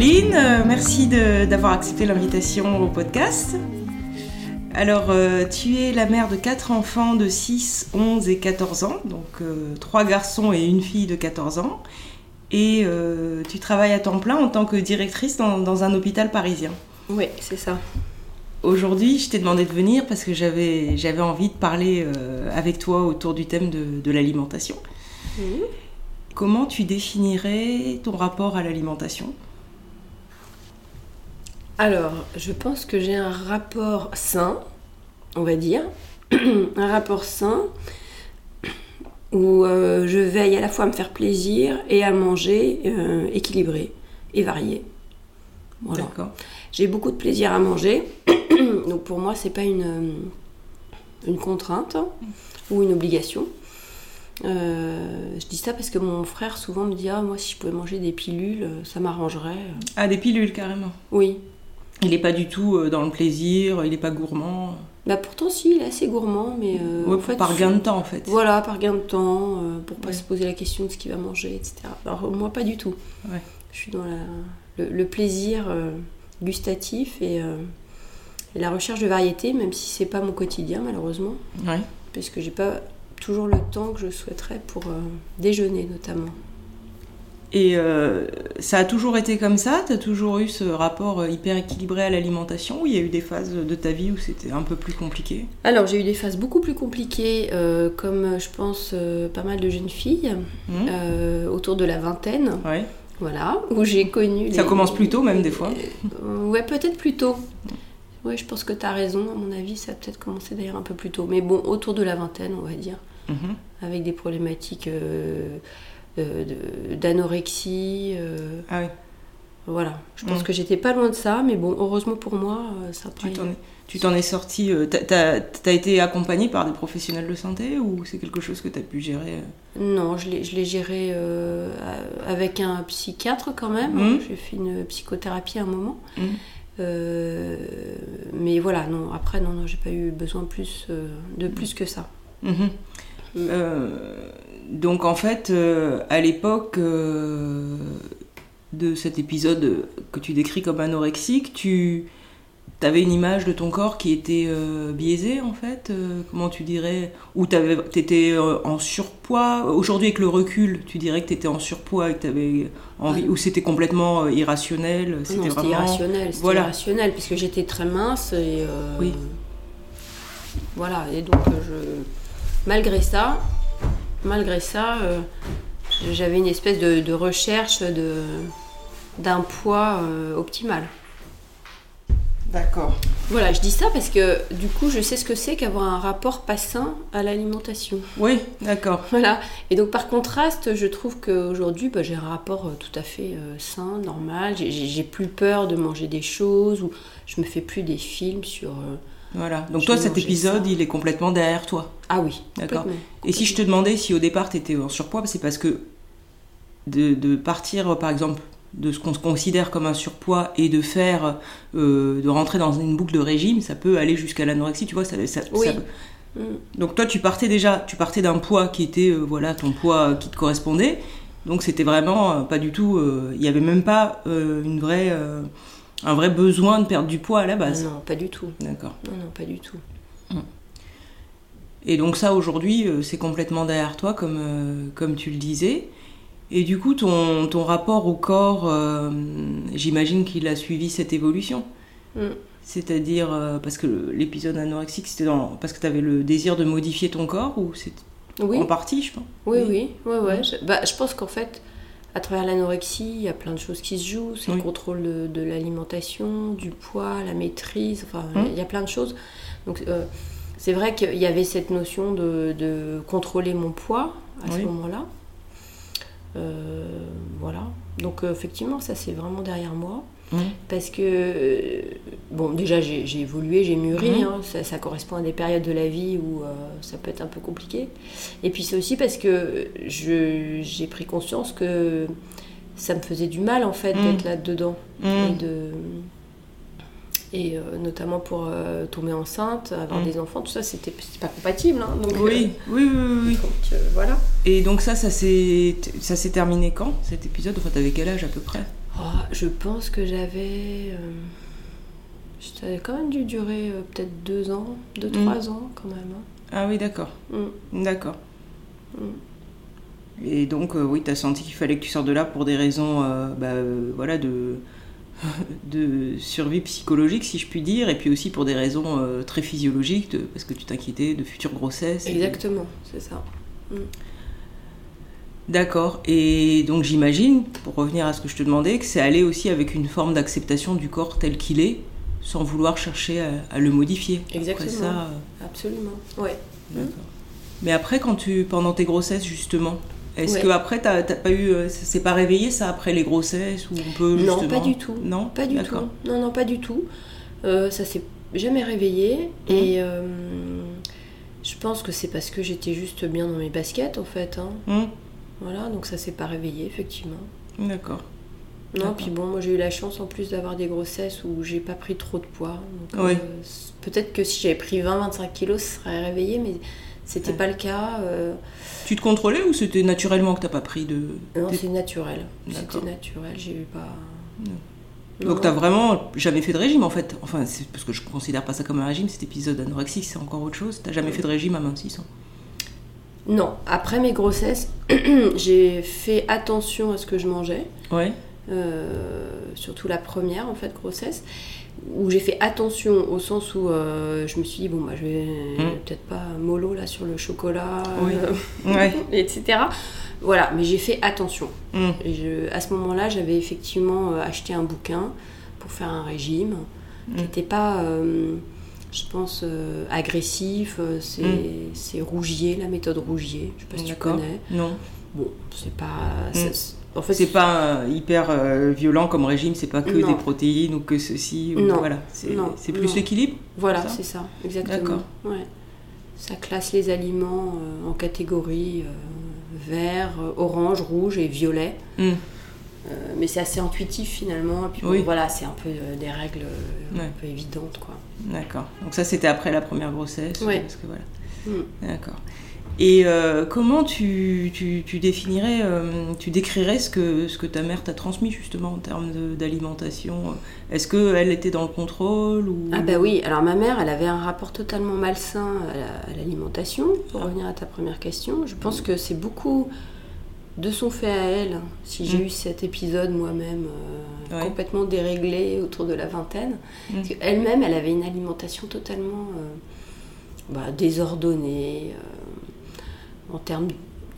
Pauline, euh, merci d'avoir accepté l'invitation au podcast. Alors, euh, tu es la mère de quatre enfants de 6, 11 et 14 ans, donc euh, trois garçons et une fille de 14 ans. Et tu travailles à temps plein en tant que directrice dans, un hôpital parisien. Oui, c'est ça. Aujourd'hui, je t'ai demandé de venir parce que j'avais envie de parler avec toi autour du thème de, l'alimentation. Mmh. Comment tu définirais ton rapport à l'alimentation? Alors, je pense que j'ai un rapport sain, on va dire. un rapport sain où euh, je veille à la fois à me faire plaisir et à manger euh, équilibré et varié. D'accord. J'ai beaucoup de plaisir à manger, donc pour moi c'est pas une, une contrainte ou une obligation. Euh, je dis ça parce que mon frère souvent me dit Ah, moi, si je pouvais manger des pilules, ça m'arrangerait. Ah, des pilules carrément Oui. Il n'est pas du tout euh, dans le plaisir, il n'est pas gourmand Bah, pourtant, si, il est assez gourmand, mais. par gain de temps en fait. Voilà, par gain de temps, pour pas se poser la question de ce qu'il va manger, etc. Alors, moi, pas du tout. Ouais. Je suis dans le, plaisir gustatif et, et, la recherche de variété, même si c'est pas mon quotidien, malheureusement. Parce que j'ai pas toujours le temps que je souhaiterais pour euh, déjeuner notamment. Et euh, ça a toujours été comme ça Tu as toujours eu ce rapport euh, hyper équilibré à l'alimentation ou il y a eu des phases de ta vie où c'était un peu plus compliqué? Alors j'ai eu des phases beaucoup plus compliquées, comme je pense pas mal de jeunes filles, mmh. autour de la vingtaine. Ouais. Voilà, où j'ai connu... Ça commence plus tôt même des fois Ouais, peut-être plus tôt. Ouais, je pense que tu as raison. À mon avis, ça a peut-être commencé d'ailleurs un peu plus tôt. Mais bon, autour de la vingtaine, on va dire. Mhm. avec des problématiques euh, euh, d'anorexie. Euh, ah oui. Voilà, je pense mhm. que j'étais pas loin de ça, mais bon, heureusement pour moi, ça Tu t'en es sorti, t'as as été accompagnée par des professionnels de santé ou c'est quelque chose que tu as pu gérer Non, je l'ai géré avec un psychiatre quand même. Mhm. J'ai fait une psychothérapie à un moment. mais voilà, non, après, non, non, j'ai pas eu besoin plus, de plus que ça. Euh, donc en fait, euh, à l'époque euh, de cet épisode que tu décris comme anorexique, tu avais une image de ton corps qui était biaisée en fait Comment tu dirais Ou tu étais en surpoids? Aujourd'hui avec le recul, tu dirais que tu étais en surpoids et que tu avais envie Ou c'était complètement irrationnel C'était vraiment... irrationnel, voilà. irrationnel puisque j'étais très mince et... oui. Voilà, et donc je malgré ça, malgré ça, euh, j'avais une espèce de, recherche de, d'un poids euh, optimal. D'accord. Voilà, je dis ça parce que du coup, je sais ce que c'est qu'avoir un rapport pas sain à l'alimentation. Oui, d'accord. Voilà. Et donc, par contraste, je trouve qu'aujourd'hui, bah, j'ai un rapport euh, tout à fait sain, normal. J'ai plus peur de manger des choses ou je me fais plus des films sur voilà. Donc toi, cet épisode, il est complètement derrière toi. Ah oui. D'accord. Et si je te demandais si au départ tu étais en surpoids, c'est parce que de, partir, par exemple, de ce qu'on considère comme un surpoids et de faire, euh, de rentrer dans une boucle de régime, ça peut aller jusqu'à l'anorexie. Tu vois, ça, oui. Mm. Donc toi, tu partais déjà, tu partais d'un poids qui était, euh, voilà, ton poids qui te correspondait. Donc c'était vraiment euh, pas du tout, il n'y avait même pas une vraie un vrai besoin de perdre du poids à la base Non, pas du tout. D'accord. Non, non, pas du tout. Hum. Et donc ça, aujourd'hui, euh, c'est complètement derrière toi, comme, euh, comme tu le disais. Et du coup, ton, ton rapport au corps, euh, j'imagine qu'il a suivi cette évolution. Hum. C'est-à-dire, parce que l'épisode anorexique, c'était parce que tu avais le désir de modifier ton corps, ou c'est oui. en partie, je pense Oui, oui, oui, ouais, hum. Je, bah, je pense qu'en fait, à travers l'anorexie, il y a plein de choses qui se jouent. C'est le contrôle de, l'alimentation, du poids, la maîtrise, enfin, hum. il y a plein de choses. Donc, euh, c'est vrai qu'il y avait cette notion de, contrôler mon poids à ce moment-là. Euh, voilà. Donc, effectivement, ça, c'est vraiment derrière moi. Parce que, euh, bon, déjà, j'ai évolué, j'ai mûri. Hein. ça, correspond à des périodes de la vie où euh, ça peut être un peu compliqué. Et puis, c'est aussi parce que j'ai pris conscience que ça me faisait du mal, en fait, d'être là-dedans. Et, de, et euh, notamment pour tomber enceinte, avoir des enfants, tout ça, c'était pas compatible. Hein. donc, oui, oui, oui, oui. voilà. Et donc, ça, ça s'est terminé quand, cet épisode? Enfin, t'avais quel âge à peu près? Oh, Je pense que j'avais. ça a quand même dû durer peut-être deux ans, deux, mm. trois ans quand même. Hein. Ah oui, d'accord. Mm. D'accord. Mm. Et donc, oui, tu as senti qu'il fallait que tu sortes de là pour des raisons bah, voilà, de, de survie psychologique, si je puis dire, et puis aussi pour des raisons euh, très physiologiques, parce que tu t'inquiétais de futures grossesses. Exactement, c'est ça. Mm. D'accord. Et donc j'imagine, pour revenir à ce que je te demandais, que c'est aller aussi avec une forme d'acceptation du corps tel qu'il est, sans vouloir chercher à, le modifier. Exactement. ça, euh, Absolument. Ouais. D'accord. Mais après, quand tu, pendant tes grossesses justement, est-ce que après t'as pas eu, euh, c'est pas réveillé ça après les grossesses ou on peut Non, pas du tout. Non, pas du tout. Non, non, pas du tout. Euh, ça s'est jamais réveillé mmh. et euh, je pense que c'est parce que j'étais juste bien dans mes baskets en fait. Hein. Mmh. Voilà, donc ça s'est pas réveillé effectivement. D'accord. Non, puis bon, moi j'ai eu la chance en plus d'avoir des grossesses où j'ai pas pris trop de poids. oui. Peut-être que si j'avais pris 20-25 kilos, ça serait réveillé, mais c'était pas le cas. Euh. Tu te contrôlais ou c'était naturellement que t'as pas pris de. Non, c'est naturel. C'était naturel, j'ai eu pas. Donc t'as vraiment jamais fait de régime en fait. Enfin, c'est parce que je considère pas ça comme un régime, cet épisode anorexique, c'est encore autre chose. T'as jamais fait de régime à mincissant Non. Après mes grossesses, j'ai fait attention à ce que je mangeais. Ouais. Euh, surtout la première en fait grossesse où j'ai fait attention au sens où euh, je me suis dit bon bah je vais hmm. peut-être pas mollo là sur le chocolat euh, etc voilà mais j'ai fait attention hmm. je, à ce moment là j'avais effectivement acheté un bouquin pour faire un régime qui n'était hmm. pas je pense agressif c'est Rougier la méthode Rougier je sais pas si tu connais non bon c'est pas en fait, c'est pas hyper euh, violent comme régime, c'est pas que des protéines ou que ceci. Ou, voilà, c'est plus l'équilibre. Voilà, c'est ça, exactement. Ouais. Ça classe les aliments euh, en catégories euh, vert, orange, rouge et violet. Hmm. Mais c'est assez intuitif finalement. Et puis oui. voilà, c'est un peu des règles un peu évidentes, quoi. D'accord. Donc ça, c'était après la première grossesse. Oui. Parce que voilà. Hmm. D'accord. Et euh, comment tu, tu, définirais, euh, tu décrirais ce que, ce que ta mère t'a transmis justement en termes d'alimentation? Est-ce qu'elle était dans le contrôle ou... Ah bah oui, alors ma mère, elle avait un rapport totalement malsain à l'alimentation, pour ah. revenir à ta première question. Je pense que c'est beaucoup de son fait à elle, si j'ai mm. eu cet épisode moi-même euh, complètement déréglé autour de la vingtaine. Mm. Elle-même, elle avait une alimentation totalement bah, désordonnée en termes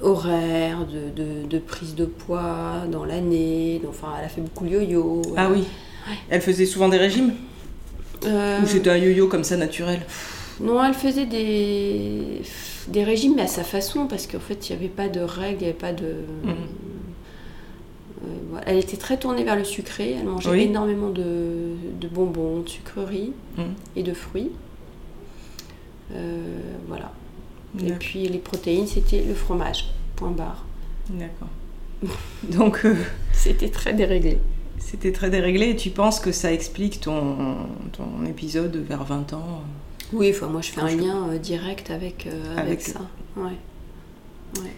horaires, de, de, prise de poids dans l'année. Enfin, elle a fait beaucoup de yo-yo. Ah oui Elle faisait souvent des régimes euh, Ou c'était un yo-yo comme ça naturel? Non, elle faisait des, des régimes, mais à sa façon, parce qu'en fait, il n'y avait pas de règles, il n'y avait pas de. Mhm. Euh, elle était très tournée vers le sucré, elle mangeait énormément de, de, bonbons, de sucreries mhm. et de fruits. Euh, voilà. Et puis les protéines, c'était le fromage. Point barre. D'accord. Donc. Euh, c'était très déréglé. C'était très déréglé et tu penses que ça explique ton, ton épisode vers 20 ans? Oui, enfin, moi je fais un lien euh, direct avec, avec, ça. Ouais. ouais.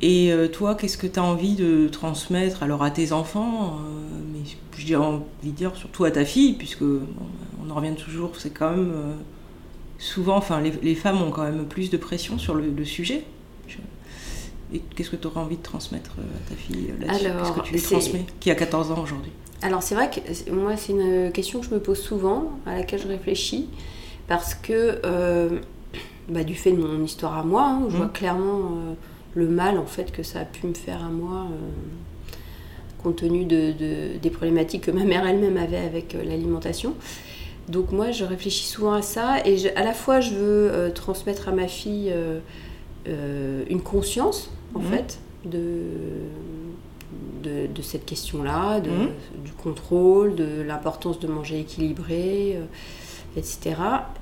Et toi, qu'est-ce que tu as envie de transmettre alors à tes enfants Mais j'ai envie de dire surtout à ta fille, puisque on en revient toujours, c'est quand même souvent, enfin, les, femmes ont quand même plus de pression sur le, sujet. Et qu'est-ce que tu aurais envie de transmettre euh, à ta fille euh, là-dessus? Qu'est-ce que tu lui transmets? Qui a 14 ans aujourd'hui? Alors, c'est vrai que moi, c'est une question que je me pose souvent, à laquelle je réfléchis, parce que euh, bah, du fait de mon histoire à moi, hein, je vois mmh. clairement le mal en fait que ça a pu me faire à moi compte tenu de, des problématiques que ma mère elle-même avait avec l'alimentation. Donc moi, je réfléchis souvent à ça et à la fois, je veux euh, transmettre à ma fille euh, euh, une conscience, en mhm. fait, de, de, cette question-là, mhm. du contrôle, de l'importance de manger équilibré, etc.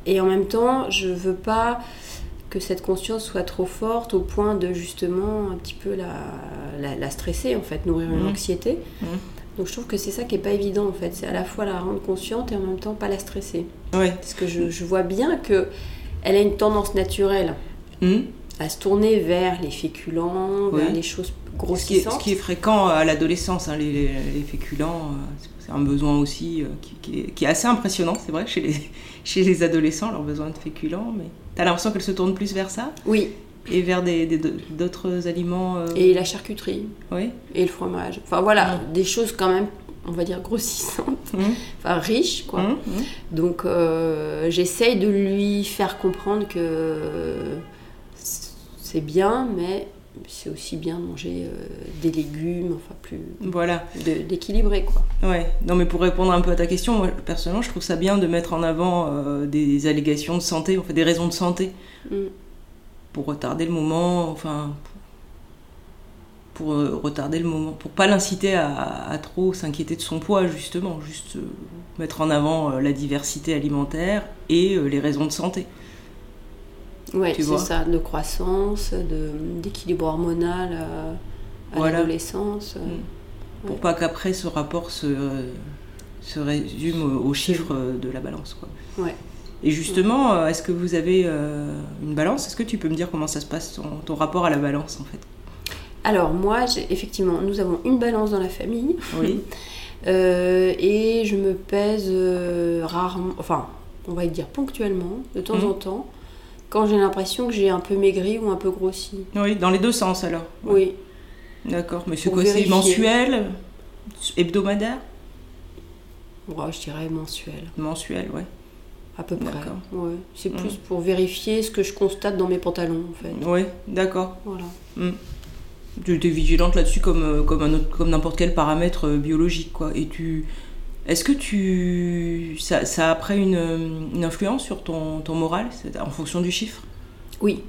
Et en même temps, je veux pas que cette conscience soit trop forte au point de justement un petit peu la, la, stresser, en fait, nourrir une mhm. anxiété. Donc je trouve que c'est ça qui est pas évident en fait, c'est à la fois la rendre consciente et en même temps pas la stresser. Ouais. Parce que je, vois bien que elle a une tendance naturelle mmh. à se tourner vers les féculents, vers les choses grossissantes. Ce qui est, fréquent à l'adolescence, hein, les, féculents, euh, c'est un besoin aussi euh, qui, est, assez impressionnant, c'est vrai, chez les, chez les adolescents, leur besoin de féculents, mais tu as l'impression qu'elles se tournent plus vers ça? Oui. Et vers d'autres aliments euh, Et la charcuterie. Oui. Et le fromage. Enfin voilà, des choses quand même on va dire grossissantes, mmh. enfin riches quoi. Mmh, mmh. Donc j'essaye de lui faire comprendre que c'est bien, mais c'est aussi bien manger euh, des légumes, enfin plus voilà d'équilibrer quoi. Ouais. Non mais pour répondre un peu à ta question, moi personnellement je trouve ça bien de mettre en avant euh, des allégations de santé, en fait des raisons de santé mm. pour retarder le moment, enfin pour euh, retarder le moment, pour pas l'inciter à, trop s'inquiéter de son poids justement, juste mettre en avant la diversité alimentaire et les raisons de santé. Oui, c'est ça, de croissance, d'équilibre hormonal euh, à l'adolescence. Euh, mm. Pour pas qu'après ce rapport se, se résume aux chiffres de la balance. Quoi. Ouais. Et justement, euh, est-ce que vous avez une balance? Est-ce que tu peux me dire comment ça se passe, ton, rapport à la balance en fait? Alors moi, effectivement, nous avons une balance dans la famille. Oui. et je me pèse rarement, enfin, on va dire ponctuellement, de temps mm. en temps quand j'ai l'impression que j'ai un peu maigri ou un peu grossi. Oui, dans les deux sens alors. Oui. D'accord. Mais c'est quoi C'est mensuel Hebdomadaire? Ouais, Je dirais mensuel. Mensuel, ouais. À peu près. Ouais. C'est plus pour vérifier ce que je constate dans mes pantalons en fait. Oui, d'accord. Voilà. Mm. Tu es vigilante là-dessus comme, euh, comme, comme n'importe quel paramètre euh, biologique, quoi. Et tu, est-ce que tu ça, a après une, influence sur ton, ton moral en fonction du chiffre? Oui.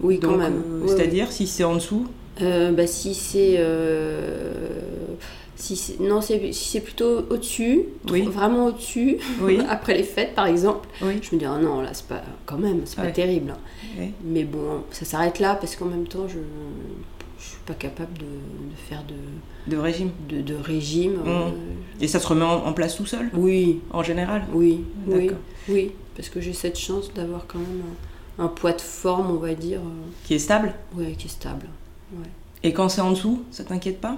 Oui, quand même. Euh, c'est-à-dire si c'est en dessous? Euh, bah, Si c'est. Euh, si non, si c'est plutôt au-dessus, vraiment au-dessus, après les fêtes par exemple, je me dis ah non, là c'est pas quand même, c'est pas terrible. Hein. Mais bon, ça s'arrête là parce qu'en même temps, je je suis pas capable de, faire de, de régime. De, régime. Mmh. Euh, Et ça se remet en, place tout seul Oui. En général Oui. Oui. oui. Parce que j'ai cette chance d'avoir quand même un, poids de forme, on va dire. Euh, qui est stable Oui, qui est stable. Et quand c'est en dessous, ça t'inquiète pas?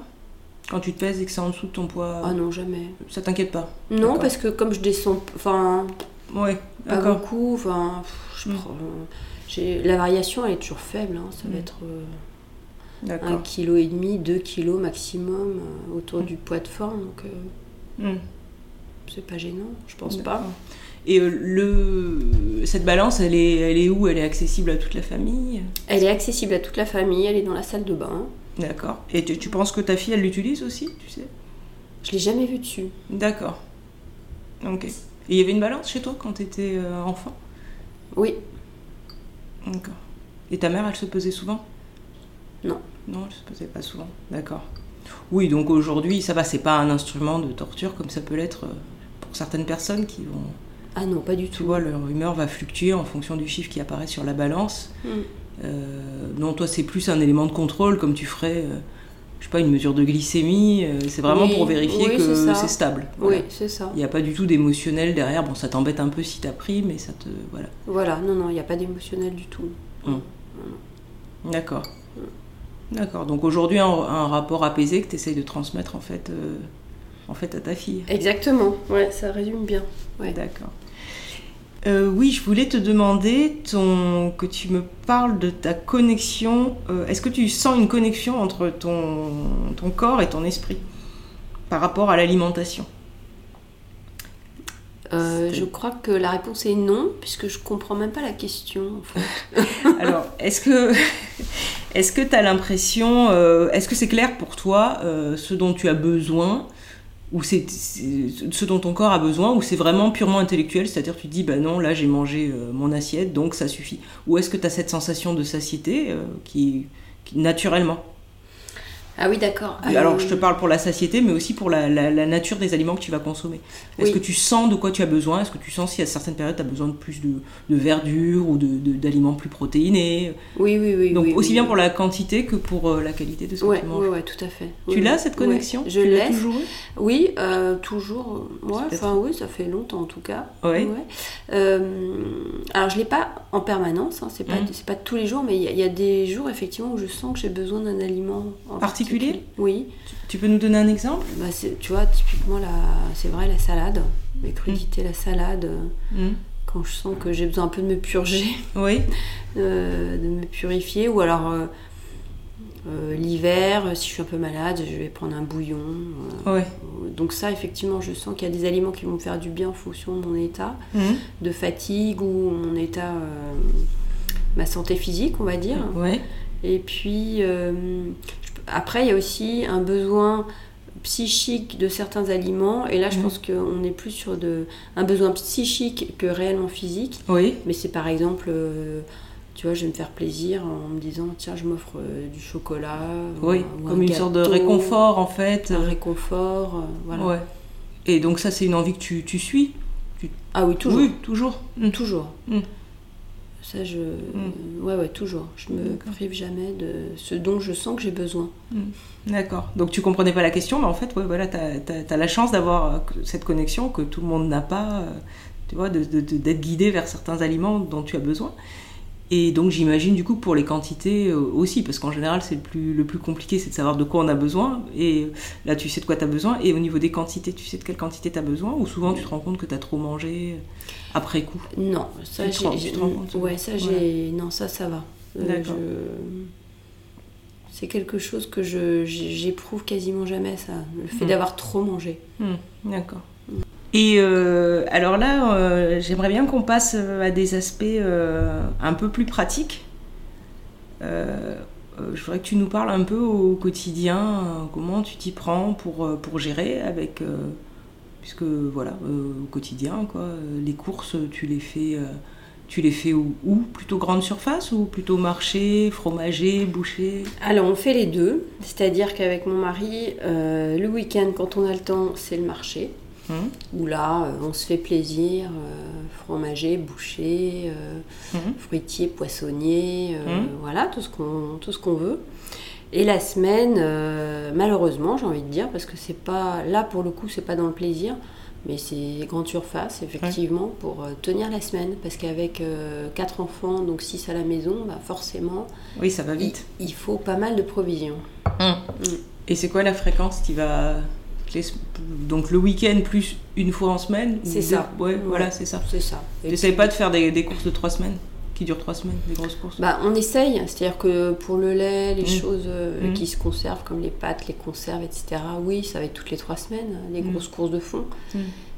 Quand tu te pèses et que c'est en dessous de ton poids Ah non, jamais. Ça t'inquiète pas? Non, parce que comme je descends. Enfin. Ouais, pas beaucoup. Enfin. Mmh. La variation, elle est toujours faible. Hein, ça va mmh. être. Euh, un kilo et demi, deux kilos maximum euh, autour du poids de forme. Donc, hmm. c'est pas gênant, je pense pas. Et euh, le, cette balance, elle est, elle est où? Elle est accessible à toute la famille? Elle est accessible à toute la famille, elle est dans la salle de bain. D'accord. Et tu, penses que ta fille, elle l'utilise aussi, tu sais? Je l'ai jamais vue dessus. D'accord. Ok. Et il y avait une balance chez toi quand tu étais enfant? Oui. D'accord. Et ta mère, elle se pesait souvent? Non. Non, je ne se posait pas souvent. D'accord. Oui, donc aujourd'hui, ça va, c'est pas un instrument de torture comme ça peut l'être euh, pour certaines personnes qui vont. Ah non, pas du tout. Tu vois, leur humeur va fluctuer en fonction du chiffre qui apparaît sur la balance. Hmm. Euh, non, toi, c'est plus un élément de contrôle, comme tu ferais, euh, je sais pas, une mesure de glycémie. c'est vraiment pour vérifier que c'est stable. Oui, c'est ça. Il n'y a pas du tout d'émotionnel derrière. Bon, ça t'embête un peu si t'as pris, mais ça te. Voilà. Voilà, non, non, il n'y a pas d'émotionnel du tout. Hum. D'accord. D'accord. Donc aujourd'hui, un, un, rapport apaisé que tu essayes de transmettre en fait, euh, en fait à ta fille. Exactement. Ouais, ça résume bien. Ouais. D'accord. Euh, oui, je voulais te demander ton, que tu me parles de ta connexion. Euh, est-ce que tu sens une connexion entre ton, ton corps et ton esprit par rapport à l'alimentation? Je crois que la réponse est non, puisque je comprends même pas la question. En fait. Alors, est-ce que est-ce que tu as l'impression, euh, est-ce que c'est clair pour toi euh, ce dont tu as besoin ou c'est ce dont ton corps a besoin ou c'est vraiment purement intellectuel, c'est-à-dire tu te dis bah non là j'ai mangé euh, mon assiette donc ça suffit. Ou est-ce que tu as cette sensation de satiété qui, naturellement Ah oui, d'accord. Alors, je te parle pour la satiété, mais aussi pour la, nature des aliments que tu vas consommer. Est-ce que tu sens de quoi tu as besoin? Est-ce que tu sens si à certaines périodes, tu as besoin de plus de, verdure ou d'aliments plus protéinés? Oui, oui, oui. Donc, aussi bien pour la quantité que pour euh, la qualité de ce que tu manges. Oui, tout à fait. Tu l'as, cette connexion? Je l'ai. toujours Oui, euh, toujours. Ouais, enfin, oui, ça fait longtemps en tout cas. Ouais. Euh, alors, je ne l'ai pas en permanence, hein, c'est pas, mmh. pas tous les jours, mais il y, y, a des jours, effectivement, où je sens que j'ai besoin d'un aliment en particulier oui. Tu, peux nous donner un exemple? Bah, Tu vois, typiquement, la, c'est vrai, la salade, les crudités, la salade. Mm. Quand je sens que j'ai besoin un peu de me purger, oui. de me purifier, ou alors euh, euh, l'hiver, si je suis un peu malade, je vais prendre un bouillon. Euh, donc ça, effectivement, je sens qu'il y a des aliments qui vont me faire du bien en fonction de mon état mm. de fatigue ou mon état, ma santé physique, on va dire. Ouais. Et puis, après, il y a aussi un besoin psychique de certains aliments. Et là, je mhm. pense qu'on est plus sur de, un besoin psychique que réellement physique. Oui. Mais c'est par exemple, euh, tu vois, je vais me faire plaisir en me disant, tiens, je m'offre euh, du chocolat. Oui, comme une sorte de réconfort en fait. Un réconfort, euh, voilà. Ouais. Et donc ça, c'est une envie que tu, tu suis Ah oui, toujours. Oui, toujours. Toujours. Mm. Ça, je. Mm. Ouais, ouais, toujours. Je me prive jamais de ce dont je sens que j'ai besoin. Mm. D'accord. Donc tu comprenais pas la question, mais en fait, ouais, voilà, tu as, la chance d'avoir euh, cette connexion que tout le monde n'a pas, euh, tu vois, d'être de, guidé vers certains aliments dont tu as besoin. Et donc j'imagine du coup pour les quantités euh, aussi, parce qu'en général c'est le plus, le plus compliqué, c'est de savoir de quoi on a besoin. Et là tu sais de quoi tu as besoin. Et au niveau des quantités, tu sais de quelle quantité tu as besoin? Ou souvent tu te rends compte que tu as trop mangé après coup? Non, ça j'ai... Ouais, ça j'ai... Non, ça ça va. Euh, D'accord. C'est quelque chose que je, j'éprouve quasiment jamais, ça. Le fait hmm. d'avoir trop mangé. Hmm, d'accord. Et euh, alors là, euh, j'aimerais bien qu'on passe euh, à des aspects un peu plus pratiques. je voudrais que tu nous parles un peu au quotidien, comment tu t'y prends pour, pour gérer avec... puisque voilà, au quotidien, quoi, les courses, tu les fais... Tu les fais où, où, Plutôt grande surface ou plutôt marché, fromager, boucher? Alors on fait les deux, c'est-à-dire qu'avec mon mari, le week-end quand on a le temps, c'est le marché. Mmh. Où là, euh, on se fait plaisir, euh, fromager, boucher, euh, mmh. fruitier, poissonnier, mmh. voilà, tout ce qu'on veut. Et la semaine, malheureusement, j'ai envie de dire, parce que c'est pas là pour le coup, c'est pas dans le plaisir, mais c'est grande surface, effectivement, pour tenir la semaine. Parce qu'avec quatre enfants, donc six à la maison, bah forcément. Oui, ça va vite. Il, faut pas mal de provisions. Et c'est quoi la fréquence qui va donc le week-end plus une fois en semaine C'est ça. Ouais, voilà, c'est ça. C'est ça. Pas de faire des, courses de trois semaines qui durent trois semaines, des grosses courses? Bah, On essaye, c'est-à-dire que pour le lait, les mmh. choses euh, mmh. qui se conservent, comme les pâtes, les conserves, etc., oui, ça va être toutes les trois semaines, hein, les mmh. grosses courses de fond.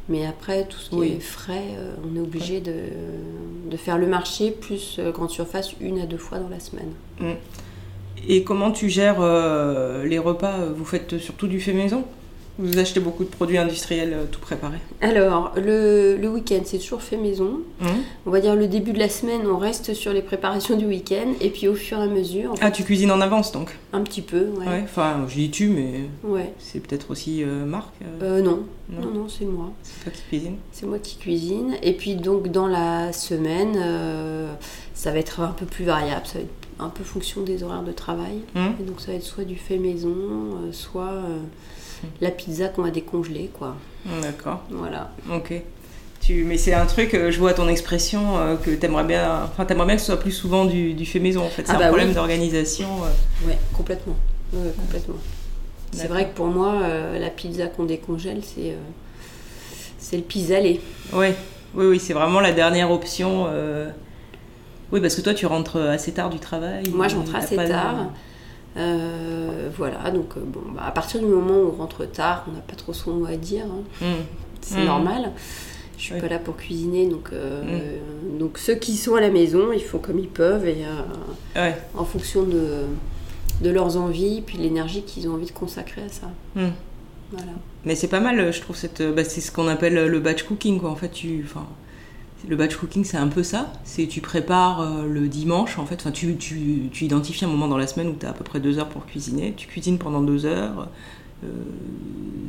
Mais après, tout ce qui est frais, euh, on est obligé de, de, faire le marché plus euh, grande surface une à deux fois dans la semaine. Et comment tu gères les repas? Vous faites surtout du fait maison? Vous achetez beaucoup de produits industriels euh, tout préparés Alors, le, le week-end, c'est toujours fait maison. Mmh. On va dire le début de la semaine, on reste sur les préparations du week-end. Et puis au fur et à mesure. ah, tu cuisines en avance donc Un petit peu, ouais. Enfin, je dis tu, mais. Ouais. C'est peut-être aussi euh, Marc euh... non. non. Non, c'est moi. C'est toi qui cuisine C'est moi qui cuisine. Et puis donc, dans la semaine, euh, ça va être un peu plus variable. Ça va être un peu fonction des horaires de travail. Mmh. Et donc, ça va être soit du fait maison, soit la pizza qu'on va décongeler, quoi. D'accord. Voilà. Ok. Tu, mais c'est un truc, euh, je vois ton expression, euh, que t'aimerais bien, enfin t'aimerais bien que ce soit plus souvent du, du fait maison en fait. C'est ah un bah problème d'organisation. Euh. Ouais, complètement. complètement. C'est vrai que pour moi, la pizza qu'on décongèle, c'est c'est le pis-aller. Oui, oui, oui, c'est vraiment la dernière option. Oui, parce que toi, tu rentres assez tard du travail. Moi, je rentre assez tard. Euh, voilà, donc euh, bon, bah, à partir du moment où on rentre tard, on n'a pas trop son mot à dire. Hein. Mmh. C'est mmh. normal. Je suis pas là pour cuisiner, donc, euh, mmh. donc ceux qui sont à la maison, ils font comme ils peuvent et en fonction de, de leurs envies, puis l'énergie qu'ils ont envie de consacrer à ça. Voilà. Mais c'est pas mal, je trouve, cette, bah, c'est ce qu'on appelle le batch cooking, quoi. En fait, tu, Le batch cooking, c'est un peu ça. C'est tu prépares le dimanche, en fait. Enfin, tu, tu, tu, identifies un moment dans la semaine où tu as à peu près deux heures pour cuisiner. Tu cuisines pendant deux heures.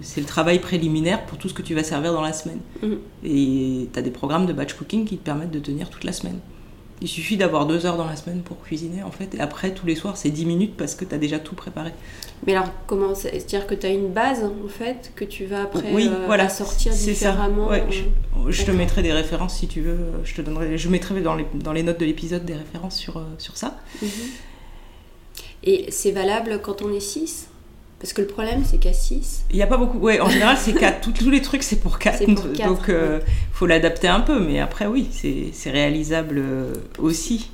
c'est le travail préliminaire pour tout ce que tu vas servir dans la semaine. Mhm. Et tu as des programmes de batch cooking qui te permettent de tenir toute la semaine. Il suffit d'avoir deux heures dans la semaine pour cuisiner, en fait. Et après, tous les soirs, c'est dix minutes parce que tu as déjà tout préparé. Mais alors, comment C'est-à-dire que tu as une base, en fait, que tu vas après oui, euh, voilà, sortir différemment ouais, euh, je, te mettrai des références si tu veux. Je te donnerai, je mettrai dans les, dans les notes de l'épisode des références sur, euh, sur ça. Mhm. Et c'est valable quand on est 6 parce que le problème, c'est qu'à 6. Il n'y a pas beaucoup. Ouais, en général, c'est 4. tous, les trucs, c'est pour 4. donc, euh, faut l'adapter un peu. Mais après, oui, c'est réalisable euh, aussi.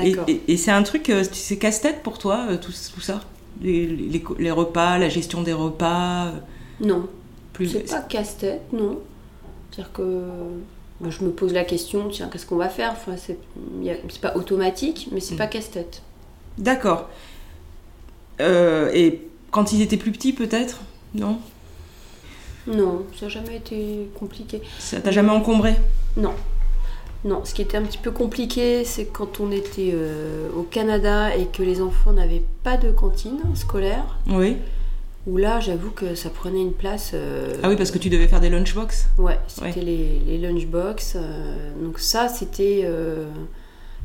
Et, et, c'est un truc, euh, c'est casse-tête pour toi, tout, tout ça? Les, les, les, repas, la gestion des repas Non. Plus... C'est pas casse-tête, non. C'est-à-dire que je me pose la question, tiens, qu'est-ce qu'on va faire? Enfin, C'est pas automatique, mais c'est mm. pas casse-tête. D'accord. et quand ils étaient plus petits, peut-être? Non? Non, ça n'a jamais été compliqué. Ça t'a jamais encombré? Non. Non, ce qui était un petit peu compliqué, c'est quand on était euh, au Canada et que les enfants n'avaient pas de cantine scolaire. Oui. Où là, j'avoue que ça prenait une place. Euh, ah oui, parce que tu devais faire des lunchbox? Ouais, c'était les, les lunchbox. Euh, donc ça, c'était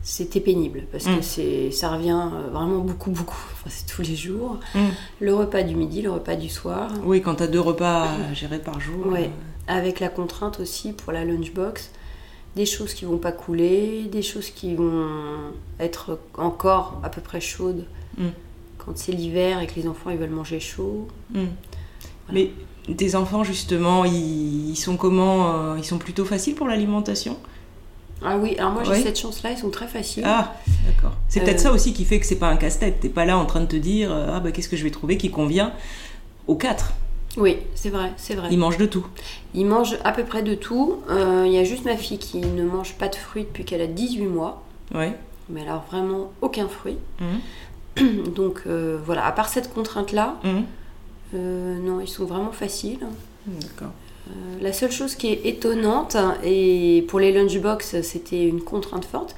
c'était pénible parce que mm. c'est ça revient euh, vraiment beaucoup beaucoup. Enfin, c'est tous les jours. Mm. le repas du midi le repas du soir. Oui quand tu as deux repas à gérer par jour ouais. avec la contrainte aussi pour la lunchbox. Des choses qui vont pas couler des choses qui vont être encore à peu près chaudes mm. quand c'est l'hiver et que les enfants ils veulent manger chaud. Mais tes enfants justement ils, sont comment euh, ils sont plutôt faciles pour l'alimentation? Ah oui, alors moi j'ai cette chance-là, ils sont très faciles. Ah, d'accord. C'est peut-être ça euh, aussi qui fait que c'est pas un casse-tête. T'es pas là en train de te dire euh, ah bah qu'est-ce que je vais trouver qui convient aux quatre? Oui, c'est vrai, c'est vrai. Ils mangent de tout. Ils mangent à peu près de tout. Euh, il y a juste ma fille qui ne mange pas de fruits depuis qu'elle a 18 mois. Oui. Mais alors vraiment aucun fruit. Mmh. Donc voilà, à part cette contrainte-là, mmh. non, ils sont vraiment faciles. D'accord. Euh, la seule chose qui est étonnante, et pour les lunchbox c'était une contrainte forte,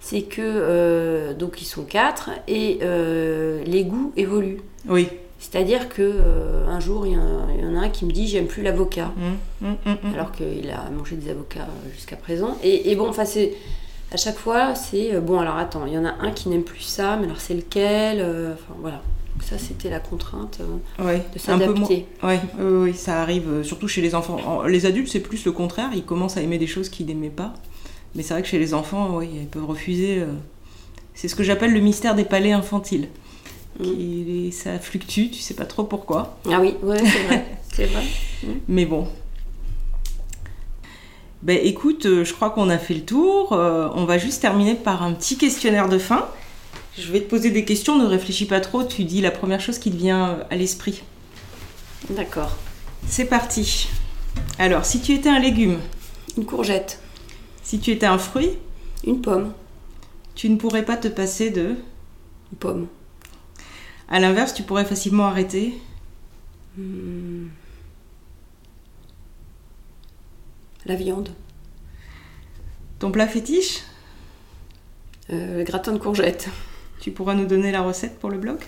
c'est que euh, donc ils sont quatre et euh, les goûts évoluent. Oui. C'est-à-dire que un jour il y, en a un qui me dit j'aime plus l'avocat, mmh, mmh, mmh, alors qu'il a mangé des avocats jusqu'à présent. Et, et bon, enfin c'est à chaque fois c'est bon alors attends il y en a un qui n'aime plus ça, mais alors c'est lequel Enfin voilà ça, c'était la contrainte euh, de s'adapter. Oui, oui, ça arrive, euh, surtout chez les enfants. Les adultes, c'est plus le contraire. Ils commencent à aimer des choses qu'ils n'aimaient pas. Mais c'est vrai que chez les enfants, oui, ils peuvent refuser. Euh, c'est ce que j'appelle le mystère des palais infantiles. Mm. ça fluctue, tu sais pas trop pourquoi. Ah oui, ouais, c'est vrai. c'est vrai. Mm. Mais bon. Ben écoute, je crois qu'on a fait le tour. on va juste terminer par un petit questionnaire de fin. Je vais te poser des questions, ne réfléchis pas trop, tu dis la première chose qui te vient à l'esprit. D'accord. C'est parti. Alors, si tu étais un légume Une courgette. Si tu étais un fruit Une pomme. Tu ne pourrais pas te passer de Une pomme. À l'inverse, tu pourrais facilement arrêter hmm. La viande. Ton plat fétiche? Euh, Gratin de courgettes. Tu pourras nous donner la recette pour le blog?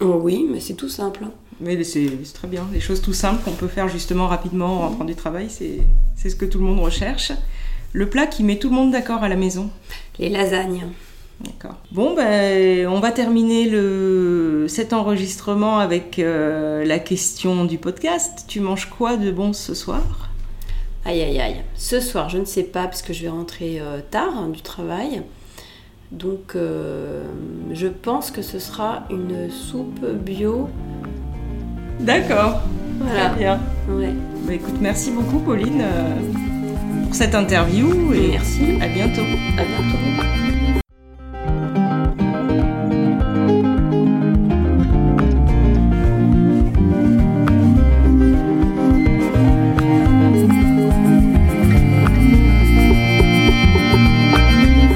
Oh Oui, mais c'est tout simple. Mais c'est très bien. Les choses tout simples qu'on peut faire justement rapidement en rentrant du travail, c'est ce que tout le monde recherche. Le plat qui met tout le monde d'accord à la maison Les lasagnes. D'accord. Bon, ben, on va terminer le, cet enregistrement avec euh, la question du podcast. Tu manges quoi de bon ce soir? Aïe, aïe, aïe. Ce soir, je ne sais pas parce que je vais rentrer euh, tard hein, du travail. Donc euh, je pense que ce sera une soupe bio. D'accord. Voilà. Très bien. Ouais. Bah, écoute, merci beaucoup Pauline euh, pour cette interview et merci. À bientôt. À bientôt.